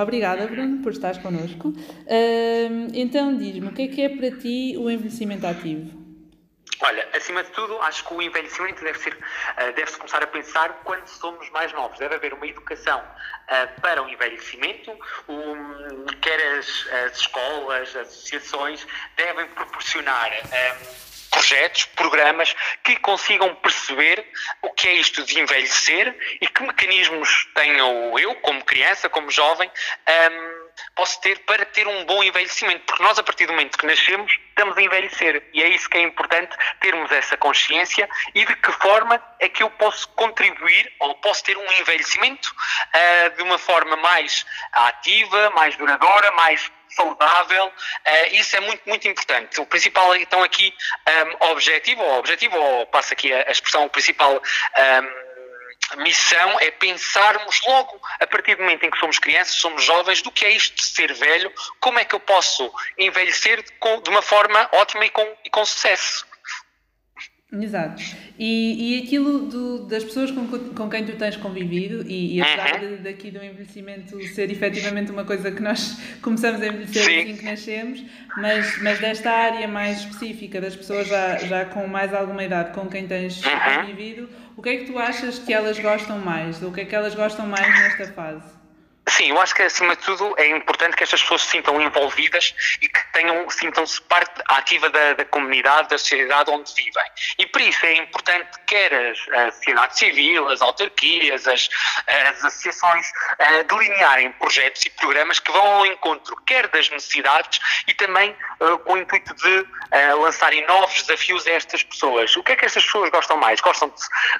Obrigada, Bruno, por estares connosco. Então, diz-me, o que é que é para ti o envelhecimento ativo? Olha, acima de tudo, acho que o envelhecimento deve uh, deve-se começar a pensar quando somos mais novos. Deve haver uma educação uh, para o envelhecimento, um, quer as, as, escolas, as associações, devem proporcionar. Projetos, programas que consigam perceber o que é isto de envelhecer e que mecanismos tenho eu, como criança, como jovem, um, posso ter para ter um bom envelhecimento. Porque nós, a partir do momento que nascemos, estamos a envelhecer. E é isso que é importante, termos essa consciência e de que forma é que eu posso contribuir ou posso ter um envelhecimento uh, de uma forma mais ativa, mais duradoura, mais saudável, uh, isso é muito, muito importante. O principal, então, aqui, um, objetivo, ou objetivo, ou passa aqui a, a expressão, o principal um, missão é pensarmos logo, a partir do momento em que somos crianças, somos jovens, do que é isto de ser velho, como é que eu posso envelhecer de uma forma ótima e com, e com sucesso. Exato. E, e aquilo do, das pessoas com, com quem tu tens convivido, e, e apesar uhum. de, daqui do envelhecimento ser efetivamente uma coisa que nós começamos a envelhecer Sim. assim que nascemos, mas, mas desta área mais específica das pessoas já, já com mais alguma idade com quem tens uhum. convivido, o que é que tu achas que elas gostam mais? Ou o que é que elas gostam mais nesta fase? Sim, eu acho que acima de tudo é importante que estas pessoas se sintam envolvidas e que tenham, sintam-se parte ativa da, da, comunidade, da sociedade onde vivem. E por isso é importante quer a, sociedade civil, as autarquias, as, as associações uh, delinearem projetos e programas que vão ao encontro quer das necessidades e também uh, com o intuito de uh, lançarem novos desafios a estas pessoas. O que é que estas pessoas gostam mais? Gostam de,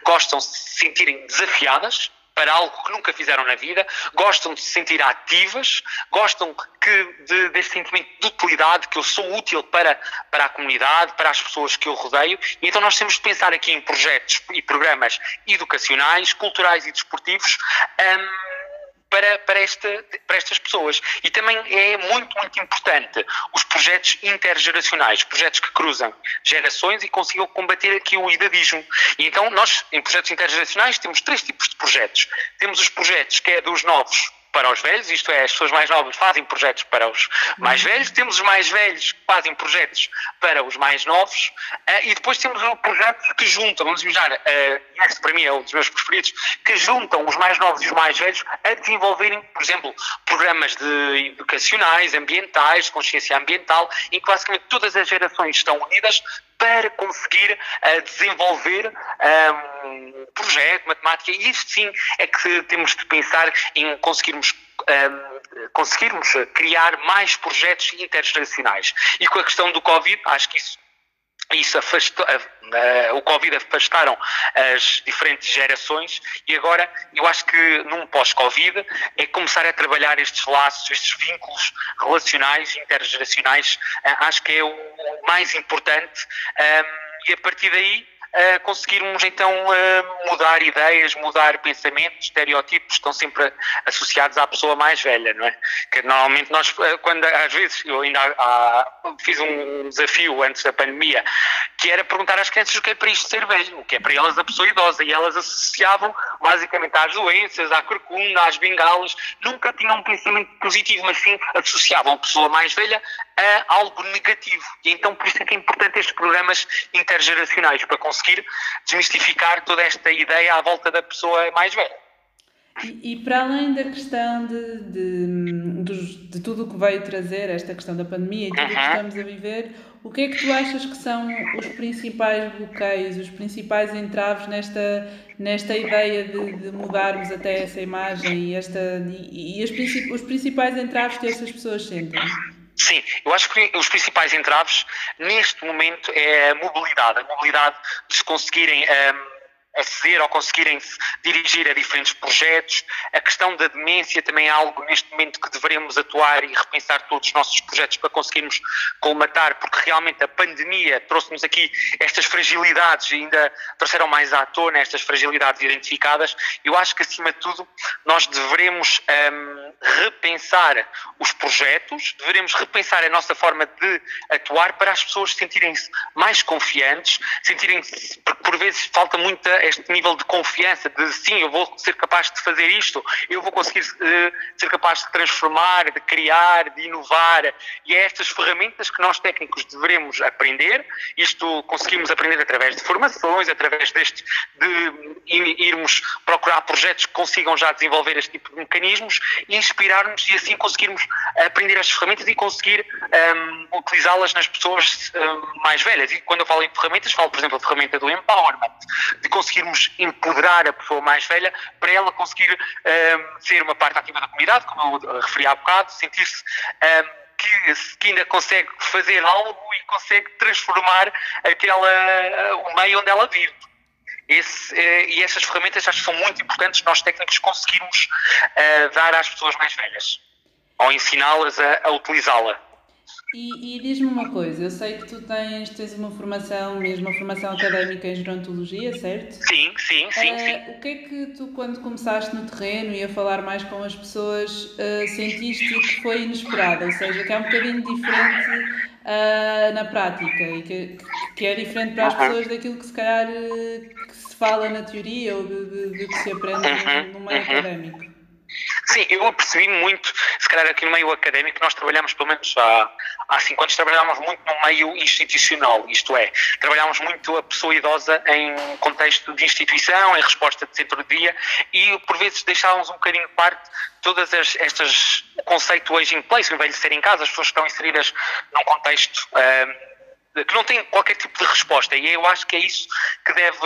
gostam de se sentirem desafiadas para algo que nunca fizeram na vida, gostam de se sentir ativas, gostam que de, deste sentimento de utilidade, que eu sou útil para, para a comunidade, para as pessoas que eu rodeio, e então nós temos de pensar aqui em projetos e programas educacionais, culturais e desportivos. Um, para, para, esta, para estas pessoas. E também é muito, muito importante os projetos intergeracionais, projetos que cruzam gerações e consigam combater aqui o idadismo. E então nós, em projetos intergeracionais, temos três tipos de projetos. Temos os projetos que é dos novos para os velhos, isto é, as pessoas mais novas fazem projetos para os mais uhum. velhos, temos os mais velhos que fazem projetos para os mais novos, uh, e depois temos projetos que juntam, vamos imaginar, uh, este para mim é um dos meus preferidos, que juntam os mais novos e os mais velhos a desenvolverem, por exemplo, programas de educacionais, ambientais, de consciência ambiental, em que basicamente todas as gerações estão unidas para conseguir uh, desenvolver um projeto, matemática, e isto sim é que temos de pensar em conseguirmos um, conseguirmos criar mais projetos intergeracionais. E com a questão do Covid, acho que isso isso afastou, uh, o Covid afastaram as diferentes gerações e agora eu acho que num pós-Covid é começar a trabalhar estes laços, estes vínculos relacionais, intergeracionais, uh, acho que é o mais importante um, e a partir daí uh, conseguirmos então mudar ideias, mudar pensamentos, estereótipos estão sempre associados à pessoa mais velha, não é? Que normalmente nós, uh, quando às vezes, eu ainda há, fiz um desafio antes da pandemia, que era perguntar às crianças o que é para isto ser velho, o que é para elas a pessoa idosa, e elas associavam basicamente às doenças, à corcunda, às bengalas, nunca tinham um pensamento positivo, mas sim associavam a pessoa mais velha a algo negativo. E então por isso é que é importante estes programas intergeracionais, para conseguir desmistificar toda esta ideia à volta da pessoa mais velha. E, e para além da questão de, de, de, de tudo o que veio trazer, esta questão da pandemia e tudo o que estamos a viver, o que é que tu achas que são os principais bloqueios, os principais entraves nesta, nesta ideia de, de mudarmos até essa imagem e, esta, e, e os, os principais entraves que estas pessoas sentem? Sim, eu acho que os principais entraves neste momento é a mobilidade, a mobilidade de se conseguirem um, aceder ou conseguirem se dirigir a diferentes projetos. A questão da demência também é algo neste momento que devemos atuar e repensar todos os nossos projetos para conseguirmos colmatar, porque realmente a pandemia trouxe-nos aqui estas fragilidades e ainda trouxeram mais à tona estas fragilidades identificadas. Eu acho que acima de tudo nós devemos um, repensar os projetos, deveremos repensar a nossa forma de atuar para as pessoas sentirem-se mais confiantes, sentirem-se, porque por vezes falta muito este nível de confiança, de sim, eu vou ser capaz de fazer isto, eu vou conseguir uh, ser capaz de transformar, de criar, de inovar, e é estas ferramentas que nós técnicos devemos aprender, isto conseguimos aprender através de formações, através deste, de irmos procurar projetos que consigam já desenvolver este tipo de mecanismos e inspirar-nos e assim conseguirmos aprender estas ferramentas e conseguir um, utilizá-las nas pessoas um, mais velhas. E quando eu falo em ferramentas, falo, por exemplo, da ferramenta do empowerment, de conseguirmos empoderar a pessoa mais velha para ela conseguir um, ser uma parte ativa da comunidade, como eu referi há bocado, sentir-se um, que, que, ainda consegue fazer algo e consegue transformar aquela, o meio onde ela vive. Esse, eh, e essas ferramentas acho que são muito importantes nós técnicos conseguirmos uh, dar às pessoas mais velhas ou ensiná-las a, a utilizá-la. E, e diz-me uma coisa, eu sei que tu tens, tens uma formação, mesmo uma formação académica em gerontologia, certo? Sim, sim, sim, uh, sim. O que é que tu, quando começaste no terreno e a falar mais com as pessoas, uh, sentiste que foi inesperado? Ou seja, que é um bocadinho diferente uh, na prática e que, que é diferente para as pessoas daquilo que se calhar que se fala na teoria ou de que se aprende no, no meio académico. Sim, eu apercebi muito, se calhar aqui no meio académico, nós trabalhamos pelo menos há, há cinco anos, trabalhámos muito no meio institucional, isto é, trabalhámos muito a pessoa idosa em contexto de instituição, em resposta de centro-dia e por vezes deixávamos um bocadinho de parte todas as, estas conceito aging place, o envelhecer em casa, as pessoas estão inseridas num contexto um, que não têm qualquer tipo de resposta e eu acho que é isso que deve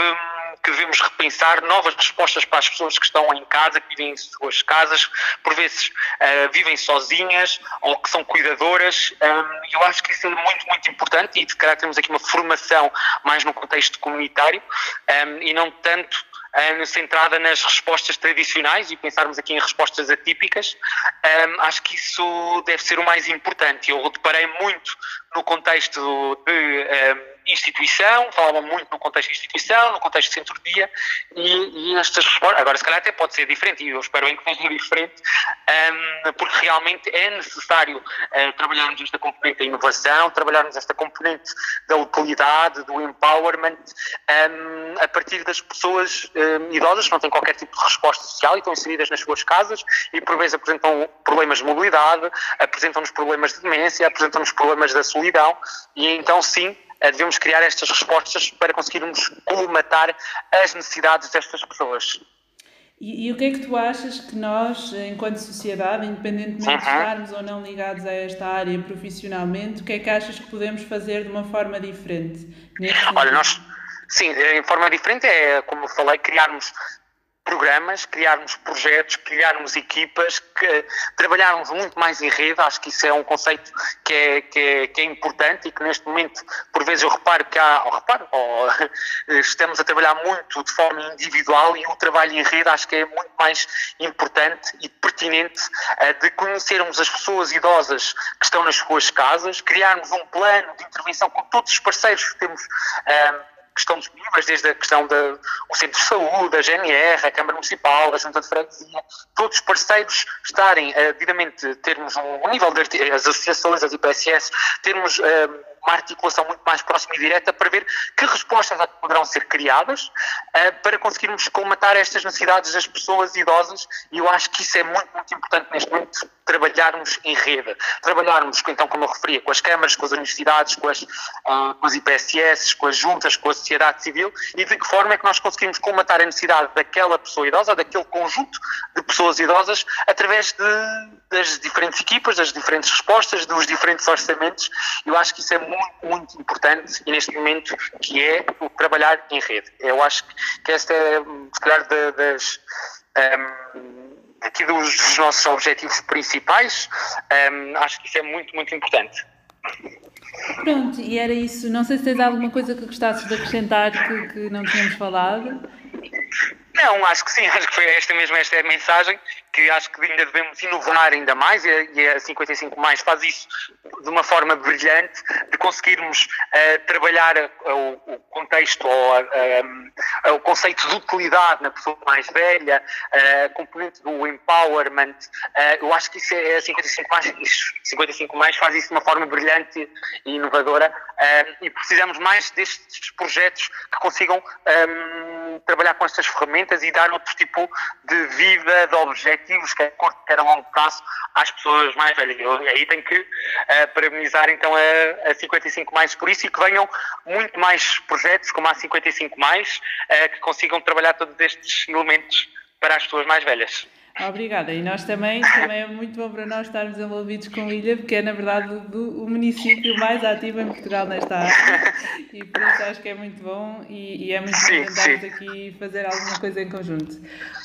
que devemos repensar novas respostas para as pessoas que estão em casa, que vivem em suas casas, por vezes uh, vivem sozinhas ou que são cuidadoras. Um, eu acho que isso é muito, muito importante e, se calhar, temos aqui uma formação mais no contexto comunitário um, e não tanto centrada nas respostas tradicionais e pensarmos aqui em respostas atípicas, acho que isso deve ser o mais importante. Eu deparei muito no contexto de instituição, falava muito no contexto de instituição, no contexto de centro-dia, e, e estas respostas, agora se calhar até pode ser diferente, e eu espero bem que seja diferente, um, porque realmente é necessário uh, trabalharmos esta componente da inovação, trabalharmos esta componente da utilidade, do empowerment, um, a partir das pessoas um, idosas que não têm qualquer tipo de resposta social e estão inseridas nas suas casas e por vezes apresentam problemas de mobilidade, apresentam-nos problemas de demência, apresentam-nos problemas da solidão, e então sim, devemos criar estas respostas para conseguirmos colmatar as necessidades destas pessoas. E, e, o que é que tu achas que nós, enquanto sociedade, independentemente uhum. de estarmos ou não ligados a esta área profissionalmente, o que é que achas que podemos fazer de uma forma diferente? Olha, nós, sim, em forma diferente é, como falei, criarmos programas, criarmos projetos, criarmos equipas, que, trabalharmos muito mais em rede, acho que isso é um conceito que é, que é, que é importante e que neste momento, por vezes eu reparo que há, ou reparo, ou, estamos a trabalhar muito de forma individual e o trabalho em rede acho que é muito mais importante e pertinente uh, de conhecermos as pessoas idosas que estão nas suas casas, criarmos um plano de intervenção com todos os parceiros que temos uh, que estão disponíveis, desde a questão do Centro de Saúde, a GNR, a Câmara Municipal, a Junta de Freguesia, todos os parceiros estarem uh, devidamente, termos um, nível de as associações, as IPSS, termos. Uma articulação muito mais próxima e direta para ver que respostas é poderão ser criadas uh, para conseguirmos colmatar estas necessidades das pessoas idosas e eu acho que isso é muito, muito importante neste momento, trabalharmos em rede, trabalharmos, então, como eu referia, com as câmaras, com as universidades, com as, uh, com as IPSS, com as juntas, com a sociedade civil e de que forma é que nós conseguimos colmatar a necessidade daquela pessoa idosa, daquele conjunto de pessoas idosas, através de, das diferentes equipas, das diferentes respostas, dos diferentes orçamentos. Eu acho que isso é muito muito, importante e neste momento que é o trabalhar em rede. Eu acho que esta é, se calhar, das, um, aqui dos, dos, nossos objetivos principais, um, acho que isso é muito, muito importante. Pronto, e era isso. Não sei se tens alguma coisa que gostasses de acrescentar que, que não tínhamos falado. Não, acho que sim, acho que foi esta mesmo esta é a mensagem, que acho que ainda devemos inovar ainda mais e a, e a 55 mais faz isso de uma forma brilhante, de conseguirmos uh, trabalhar o, o, contexto ou uh, o conceito de utilidade na pessoa mais velha, a componente do empowerment, eu acho que isso é a 55 mais, 55 mais faz isso de uma forma brilhante e inovadora e precisamos mais destes projetos que consigam um, trabalhar com estas ferramentas e dar outro tipo de vida, de objetivos, quer a curto, quer a longo prazo, às pessoas mais velhas. Eu aí tenho que uh, parabenizar então a, a 55 mais por isso e que venham muito mais projetos como a 55 mais uh, que consigam trabalhar todos estes elementos para as pessoas mais velhas. Obrigada. E nós também, também é muito bom para nós estarmos envolvidos com ilha, porque é na verdade o, o município mais ativo em Portugal nesta área e por isso acho que é muito bom e, e é muito bom tentarmos aqui fazer alguma coisa em conjunto.